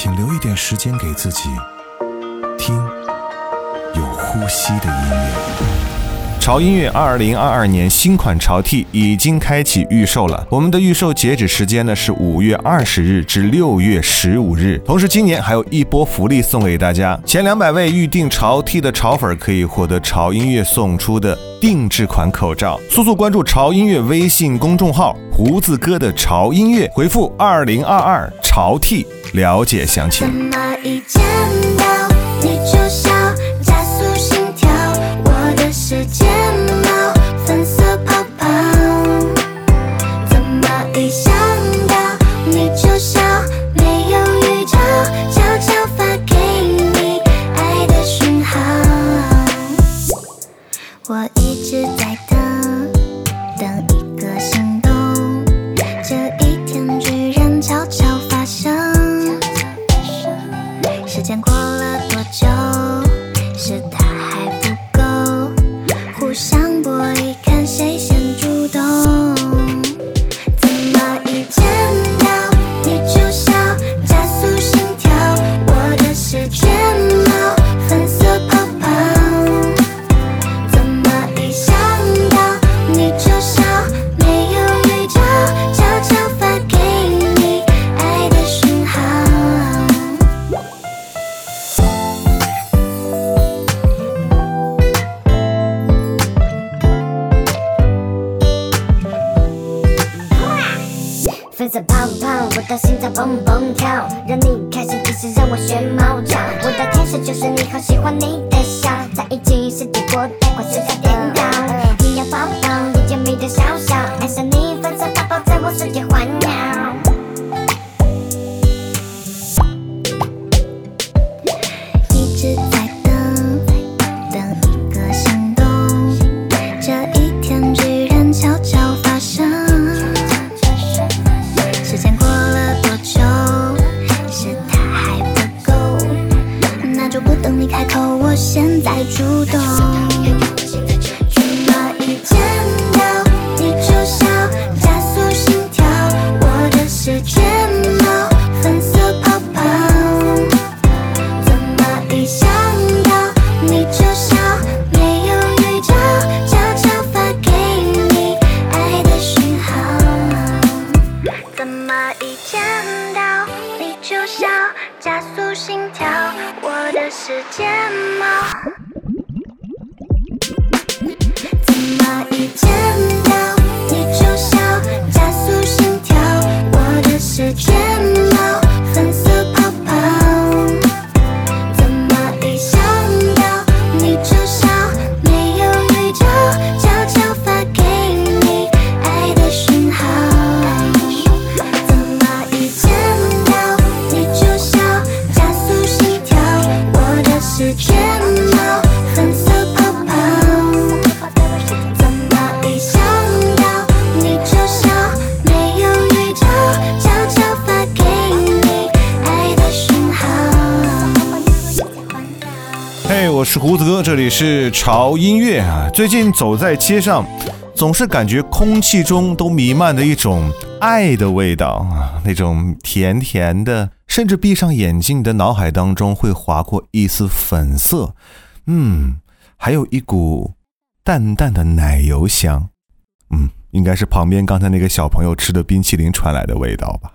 请留一点时间给自己，听有呼吸的音乐。潮音乐二零二二年新款潮 T 已经开启预售了，我们的预售截止时间呢是五月二十日至六月十五日。同时，今年还有一波福利送给大家，前两百位预定潮 T 的潮粉可以获得潮音乐送出的定制款口罩。速速关注潮音乐微信公众号“胡子哥的潮音乐”，回复二零二二潮 T 了解详情。message 我是胡子哥，这里是潮音乐啊。最近走在街上，总是感觉空气中都弥漫着一种爱的味道啊，那种甜甜的，甚至闭上眼睛，你的脑海当中会划过一丝粉色，嗯，还有一股淡淡的奶油香，嗯，应该是旁边刚才那个小朋友吃的冰淇淋传来的味道吧。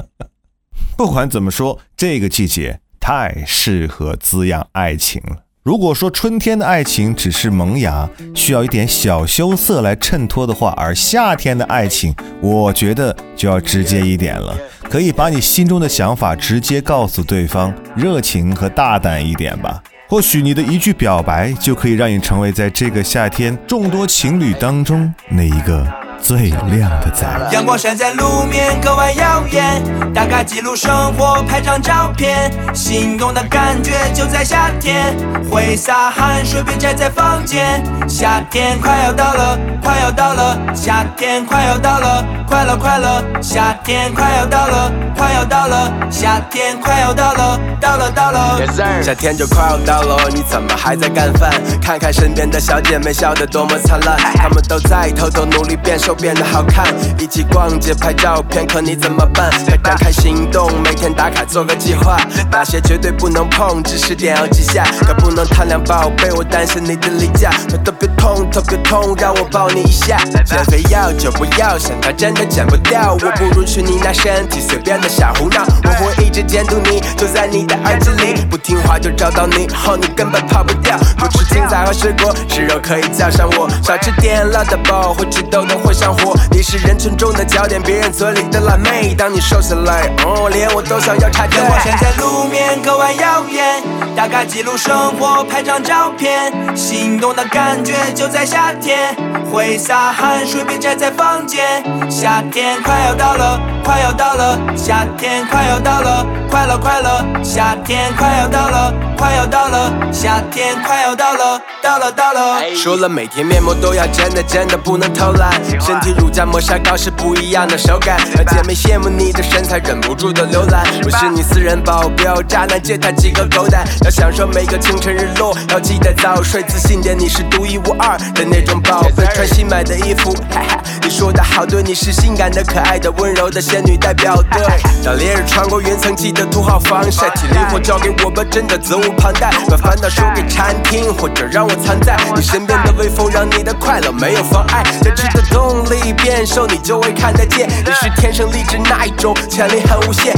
不管怎么说，这个季节。太适合滋养爱情了。如果说春天的爱情只是萌芽，需要一点小羞涩来衬托的话，而夏天的爱情，我觉得就要直接一点了，可以把你心中的想法直接告诉对方，热情和大胆一点吧。或许你的一句表白，就可以让你成为在这个夏天众多情侣当中那一个最亮的仔。阳光晒在路面，格外耀眼。打卡记录生活，拍张照片，心动的感觉就在夏天。挥洒汗水，别宅在房间。夏天快要到了，快要到了，夏天快要到了，快乐快乐。夏天快要到了，快要到了，夏天快要到了，到了到了。夏天就快要到了，你怎么还在干饭？看看身边的小姐妹笑得多么灿烂，她们都在偷偷努力变瘦变得好看。一起逛街拍照片，可你怎么办？快展开行动，每天打卡做个计划。那些绝对不能碰，知识点要记下。可不能贪凉宝贝，我担心你的例假。特别痛，特别痛，让我抱你一下。减肥药就不要，想它真的减不掉。我不如去你那身体随便的瞎胡闹。我会一直监督你，就在你的耳机里。不听话就找到你，后你根本跑不掉。不吃青菜和水果，吃肉可以叫上我。少吃点辣的包，会吃痘痘会上火。你是人群中的焦点，别人嘴里的辣妹。当你瘦下来，哦，连我都想要插队。我站在路面，格外耀眼。打卡记录生活，拍张照片，心动的感觉就在夏天。挥洒汗水，别宅在房间。夏天快要到了，快要到了，夏天快要到了，快乐快乐。夏天快要到了，快要到了，夏天快要到了，到了到了。说了每天面膜都要真的真的不能偷懒，身体乳加磨砂膏是不一样的手感。让姐妹羡慕你的身材，忍不住的浏览。我是你私人保镖，渣男借他几个狗胆。要享受每个清晨日落，要记得早睡，自信点，你是独一无二的那种宝贝。穿新买的衣服，哈哈，你说的好对，你是性感的、可爱的、温柔的仙女代表队。当烈日穿过云层，记得涂好防晒，体力活交给我吧，真的责无旁贷。把烦恼说给餐厅，或者让我藏在你身边的微风，让你的快乐没有妨碍。坚持的动力，变瘦你就会看得见。你是天生丽质那一种，潜力很无限，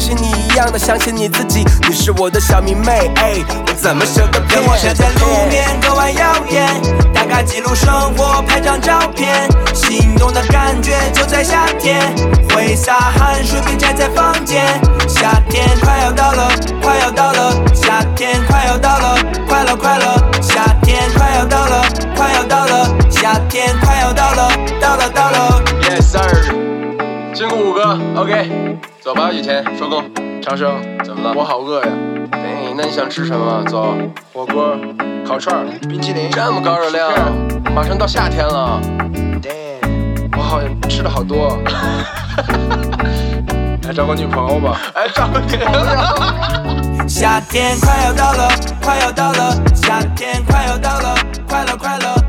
让我相信你一样的相信你自己。你是我的小迷妹，哎，我怎么舍得骗？阳光晒在路面，格外耀眼。打卡记录生活，拍张照片，心动的感觉就在夏天。挥洒汗水，别宅在房间。夏天快要到了，快要到了，夏天快要到了，快乐快乐。夏天快要到了，快要到了，夏天快要到了，到了到了。Yes sir，辛苦五哥，OK，走吧，雨田，收工。长生，怎么了？我好饿呀。哎，那你想吃什么？走，火锅、烤串、冰淇淋，这么高热量，马上到夏天了。Damn，我好像吃的好多。来找个女朋友吧。哎，找个女朋友。夏天快要到了，快要到了，夏天快要到了，快乐快乐。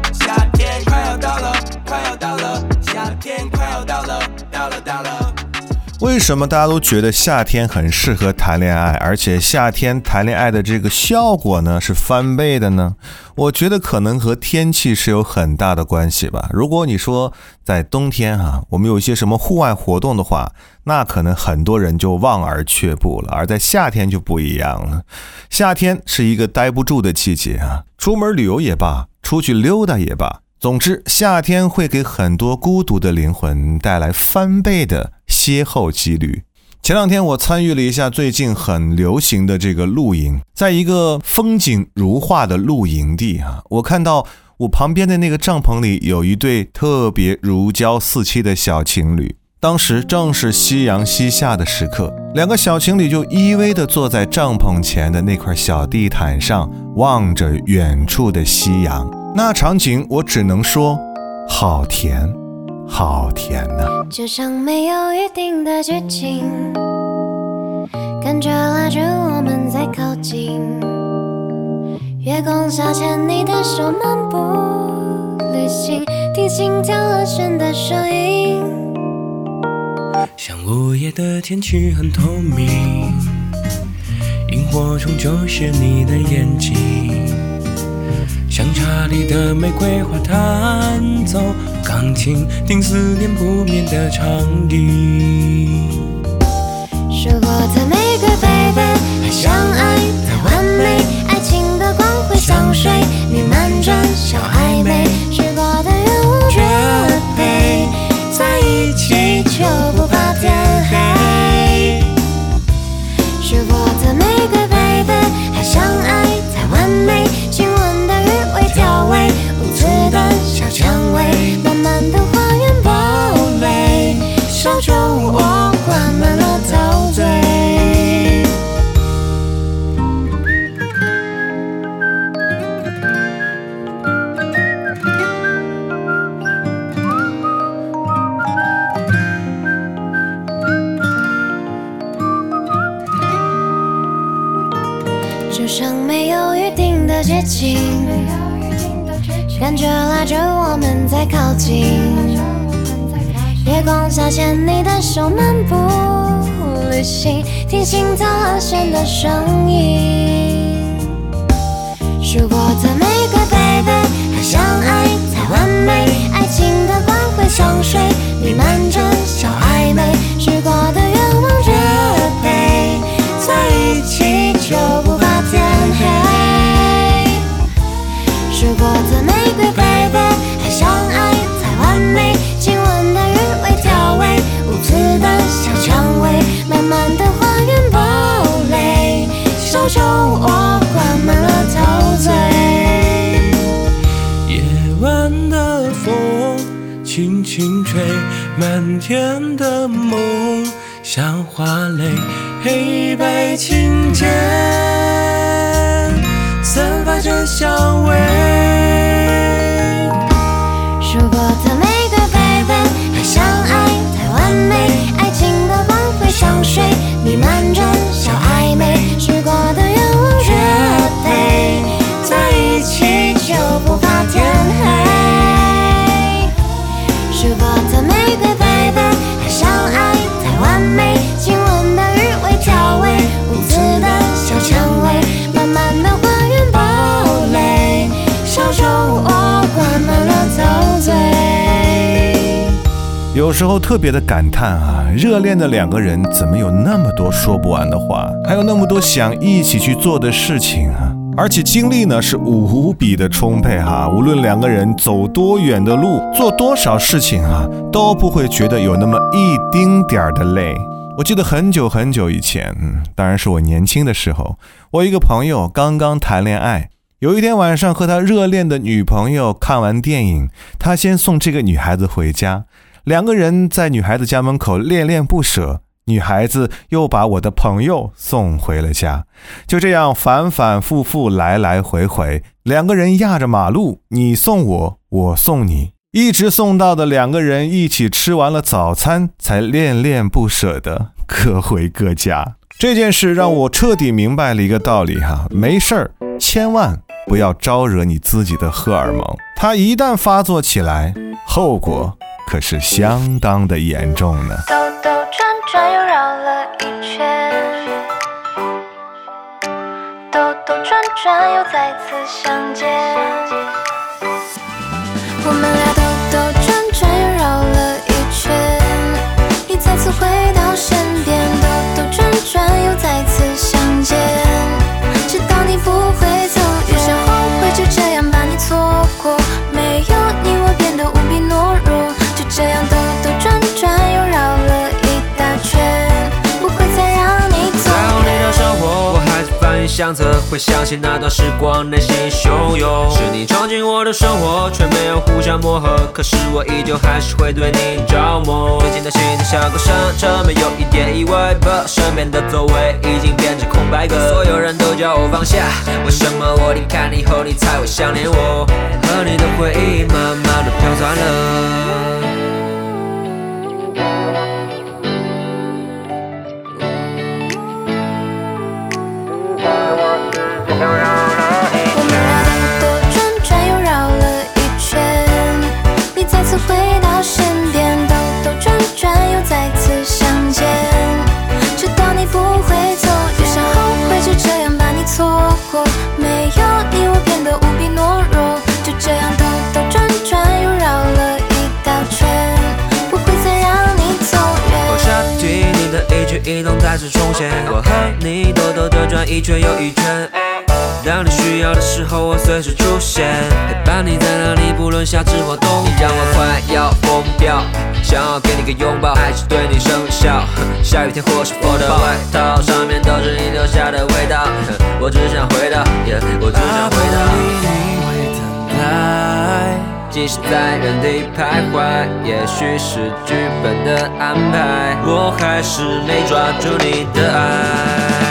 为什么大家都觉得夏天很适合谈恋爱，而且夏天谈恋爱的这个效果呢是翻倍的呢？我觉得可能和天气是有很大的关系吧。如果你说在冬天啊，我们有一些什么户外活动的话，那可能很多人就望而却步了；而在夏天就不一样了，夏天是一个待不住的季节啊，出门旅游也罢，出去溜达也罢。总之，夏天会给很多孤独的灵魂带来翻倍的邂逅几率。前两天我参与了一下最近很流行的这个露营，在一个风景如画的露营地啊，我看到我旁边的那个帐篷里有一对特别如胶似漆的小情侣。当时正是夕阳西下的时刻，两个小情侣就依偎地坐在帐篷前的那块小地毯上，望着远处的夕阳。那场景，我只能说，好甜，好甜呐、就像没有预定的剧情，感觉拉着我们在靠近。月光下牵你的手漫步旅行，听心跳和弦的声音。像午夜的天气很透明，萤火虫就是你的眼睛，像查理的玫瑰花弹奏钢琴，听思念不眠的长音。是我的玫瑰 baby，还相爱太完美，爱情的光辉像水弥漫着小暧昧，许过的愿望绝配，在一起就不 觉拉着我们在靠近。月光下牵你的手漫步旅行，听心跳和弦的声音。如果的玫瑰 baby，还相爱才完美，爱情的光辉香水弥漫着小暧昧，许过的愿望热杯，在一起就不小酒窝灌满了陶醉。夜晚的风轻轻吹，满天的梦像花蕾，黑白有时候特别的感叹啊，热恋的两个人怎么有那么多说不完的话，还有那么多想一起去做的事情啊，而且精力呢是无比的充沛哈、无论两个人走多远的路，做多少事情啊，都不会觉得有那么一丁点儿的累。我记得很久很久以前，嗯，当然是我年轻的时候，我一个朋友刚刚谈恋爱。有一天晚上和他热恋的女朋友看完电影，他先送这个女孩子回家，两个人在女孩子家门口恋恋不舍，女孩子又把我的朋友送回了家，就这样反反复复来来回回，两个人压着马路，你送我，我送你，一直送到的两个人一起吃完了早餐，才恋恋不舍的各回各家。这件事让我彻底明白了一个道理哈，没事儿，千万不要招惹你自己的荷尔蒙，它一旦发作起来，后果可是相当的严重呢。兜兜转转又绕了一圈，兜兜转转又再次相见。我们俩兜兜转转又绕了一圈，你再次回到身边，兜兜转转又再次相相册，回想起那段时光，内心汹涌。是你闯进我的生活，却没有互相磨合，可是我依旧还是会对你着魔。最近的心情像过山车，没有一点意外，but 身边的座位已经变成空白格。所有人都叫我放下，为什么我离开你后，你才会想念我？和你的回忆慢慢的飘散了。随时出现，陪伴你在哪里，不论夏至或冬。你让我快要疯掉，想要给你个拥抱，还是对你生效。下雨天或是风的外套，上面都是你留下的味道。我只想回到，yeah, 我只想回到。你会等待，即使在原地徘徊，也许是剧本的安排，我还是没抓住你的爱。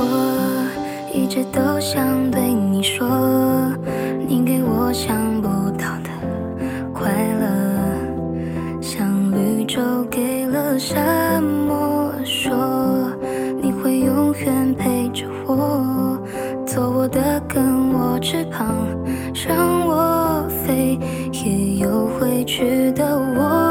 我一直都想对你说，你给我想不到的快乐，像绿洲给了沙漠，说你会永远陪着我，做我的根我翅膀，让我飞，也有回去的窝。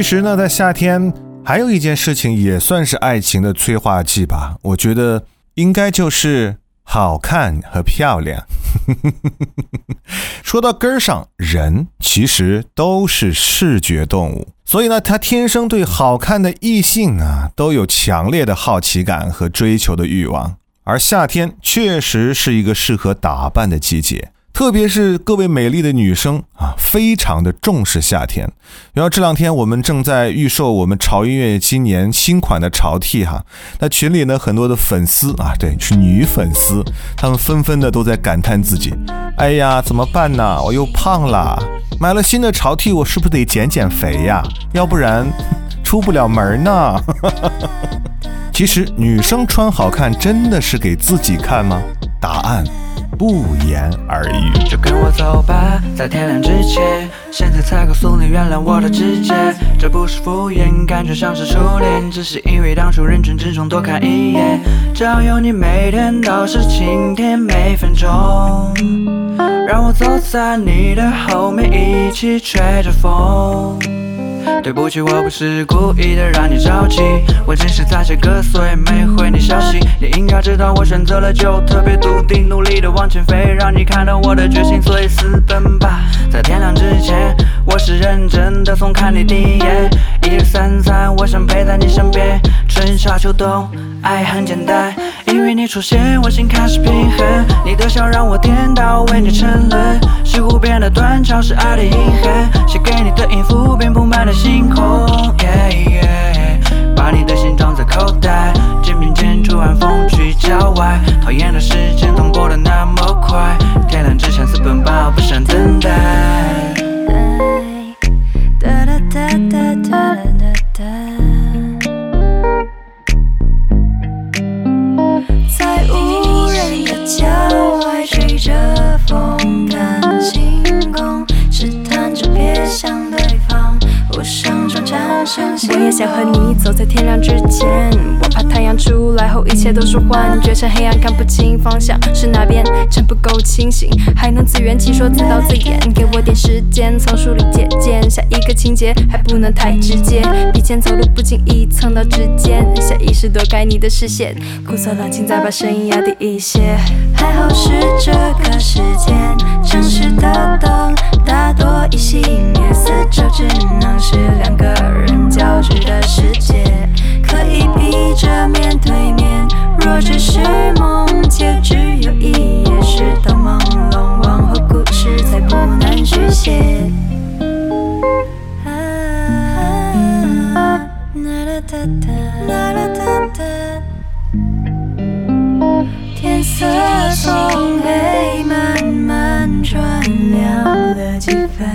其实呢，在夏天还有一件事情也算是爱情的催化剂吧，我觉得应该就是好看和漂亮。说到根儿上，人其实都是视觉动物，所以呢，他天生对好看的异性啊都有强烈的好奇感和追求的欲望。而夏天确实是一个适合打扮的季节。特别是各位美丽的女生啊，非常的重视夏天。然后这两天我们正在预售我们潮音乐今年新款的潮 T 哈，那群里呢很多的粉丝啊，对，是女粉丝，她们纷纷的都在感叹自己，哎呀，怎么办呢？我又胖了，买了新的潮 T，我是不是得减减肥呀？要不然出不了门呢。其 其实女生穿好看真的是给自己看吗？答案不言而喻。就跟我走吧，在天亮之前，现在才告诉你原谅我的直接，这不是敷衍，感觉像是初恋，只是因为当初认真之中多看一眼，只要有你，每天都是晴天，每分钟。让我走在你的后面，一起吹着风。对不起，我不是故意的让你着急，我只是在写歌，所以没回你消息。你应该知道，我选择了就特别笃定，努力的往前飞，让你看到我的决心，所以私奔吧。在天亮之前，我是认真的，从看你第一眼，一日三餐，我想陪在你身边，春夏秋冬，爱很简单。因为你出现，我心开始平衡。你的笑让我颠倒，为你沉沦。是湖边的断桥，是爱的遗憾。写给你的音符，遍布满了星空。把你的心装在口袋，肩并肩出晚风去郊外。讨厌的时间总过得那么快，天亮之前私奔吧，不想等待。我也想和你走在天亮之前，我怕太阳出来后一切都是幻觉，趁黑暗看不清方向是哪边，趁不够清醒，还能自圆其说自导自演，给我点时间从书里借鉴下一个情节，还不能太直接，笔尖走路不经意蹭到指尖，下意识躲开你的视线，故作冷静再把声音压低一些。还好是这个时间，城市的灯大多已熄灭，四周只能是两个人交织的世界。可以闭着面对面，若只是梦，且只有一夜。事到朦胧，往后故事再不难续写。天色从黑慢慢转亮了几分。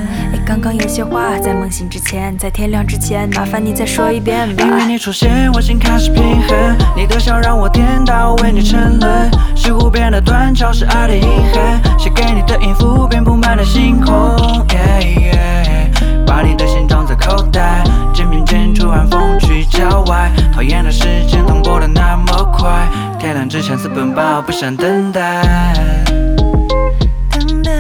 刚刚有些话在梦醒之前，在天亮之前，麻烦你再说一遍吧。因为你出现，我心开始平衡。你的笑让我颠倒，为你沉沦。是湖边的断桥，是爱的遗憾。写给你的音符，遍布满了星空。把你的心装在天亮之前私奔吧，不想等待。等待。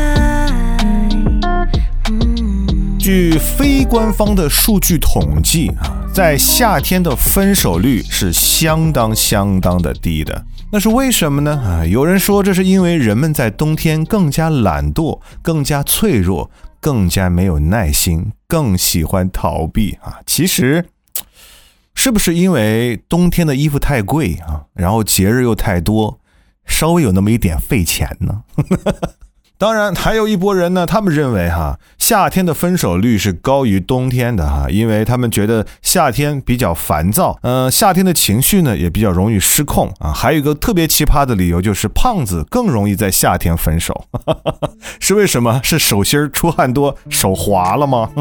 嗯，据非官方的数据统计啊，在夏天的分手率是相当相当的低的。那是为什么呢？啊，有人说这是因为人们在冬天更加懒惰、更加脆弱、更加没有耐心、更喜欢逃避啊。其实，是不是因为冬天的衣服太贵啊，然后节日又太多，稍微有那么一点费钱呢？当然，还有一波人呢，他们认为哈，夏天的分手率是高于冬天的哈，因为他们觉得夏天比较烦躁，呃，夏天的情绪呢也比较容易失控啊。还有一个特别奇葩的理由就是，胖子更容易在夏天分手，是为什么？是手心出汗多，手滑了吗？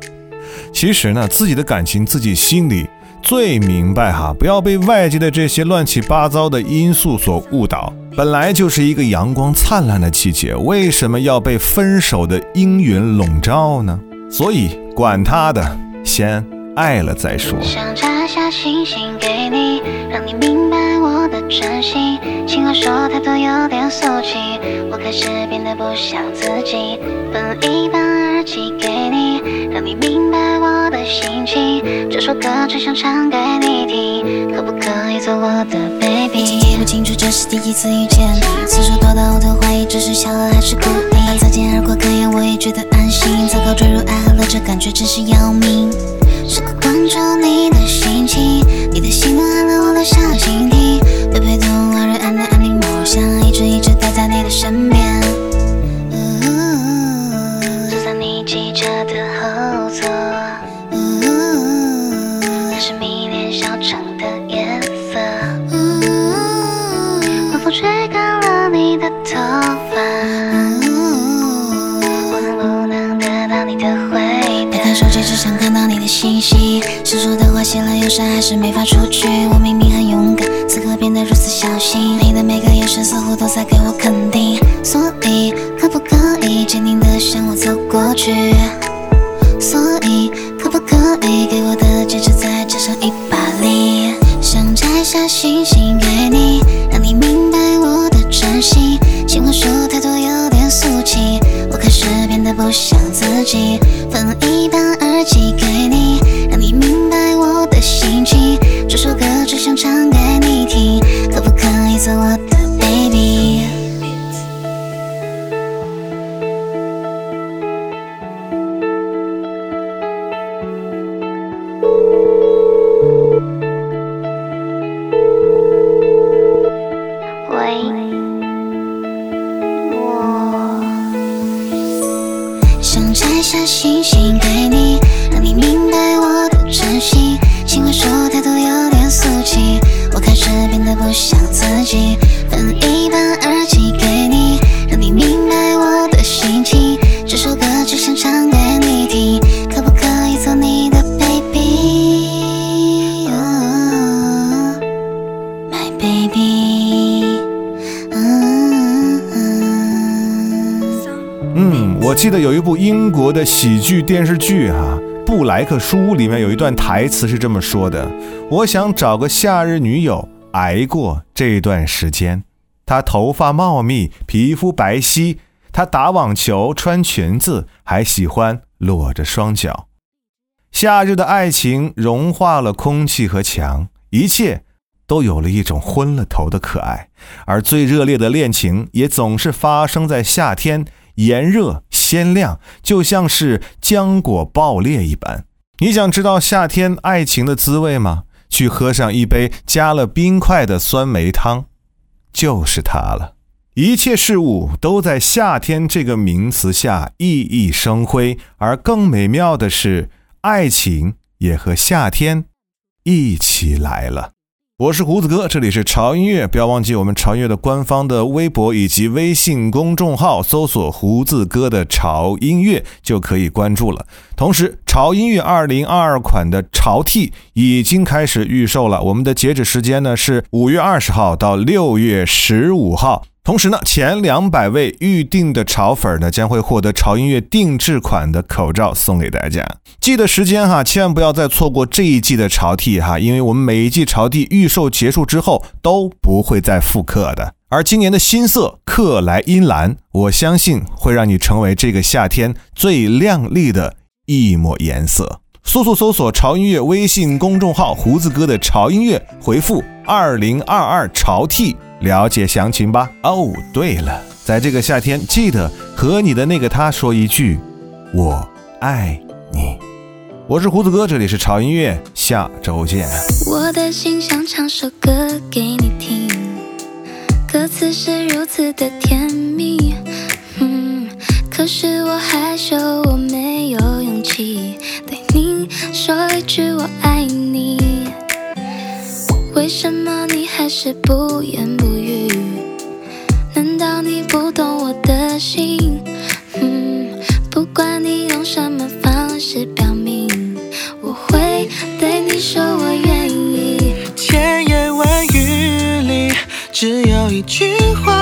其实呢，自己的感情自己心里最明白哈，不要被外界的这些乱七八糟的因素所误导。本来就是一个阳光灿烂的季节，为什么要被分手的阴云笼罩呢？所以管他的，先爱了再说。想摘下星星给你，让你明白我的真心。情话说太多有点俗气，我开始变得不像自己。分一半寄给你，让你明白我的心情。这首歌只想唱给你听，可不可以做我的 baby？已经记不清楚这是第几次遇见你，次数多到我都怀疑这是巧合还是故意。哪怕擦肩而过，可眼我也觉得安心。糟糕坠入爱河了，这感觉真是要命。时刻关注你的心情，你的喜怒哀乐我都想倾听。别被动玩人安安安宁，我想一直一直待在你的身边。想，说的话花谢了，又删还是没法出去。我明明很勇敢，此刻变得如此小心。你的每个眼神似乎都在给我肯定，所以可不可以坚定的向我走过去？所以可不可以给我的戒指再加上一把力？想摘下星星给你，让你明白我的真心。情话说太多有点俗气，我开始变得不像自己。分一半耳机有一部英国的喜剧电视剧哈、布莱克书》里面有一段台词是这么说的：“我想找个夏日女友，挨过这段时间。她头发茂密，皮肤白皙，她打网球，穿裙子，还喜欢裸着双脚。夏日的爱情融化了空气和墙，一切都有了一种昏了头的可爱。而最热烈的恋情也总是发生在夏天，炎热鲜亮，就像是浆果爆裂一般。你想知道夏天爱情的滋味吗？去喝上一杯加了冰块的酸梅汤，就是它了。一切事物都在夏天这个名词下熠熠生辉，而更美妙的是，爱情也和夏天一起来了。我是胡子哥，这里是潮音乐，不要忘记我们潮音乐的官方的微博以及微信公众号，搜索“胡子哥的潮音乐”就可以关注了。同时，潮音乐二零二二款的潮 T 已经开始预售了，我们的截止时间呢是五月二十号到六月十五号。同时呢，前两百位预定的潮粉呢，将会获得潮音乐定制款的口罩送给大家。记得时间哈，千万不要再错过这一季的潮 T 哈，因为我们每一季潮 T 预售结束之后都不会再复刻的。而今年的新色克莱因蓝，我相信会让你成为这个夏天最亮丽的一抹颜色。速速搜索潮音乐微信公众号“胡子哥的潮音乐”，回复“二零二二潮 T” 了解详情吧。哦，对了，在这个夏天，记得和你的那个他说一句“我爱你”。我是胡子哥，这里是潮音乐，下周见。我的心想唱首歌给你听，歌词是如此的甜蜜，嗯，可是我害羞，我没有勇气对你说一句我爱你。为什么你还是不言不语？难道你不懂我的心？嗯，不管你用什么方式表明，我会对你说我愿意。千言万语里，只有一句话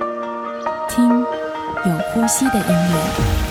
听有呼吸的音乐。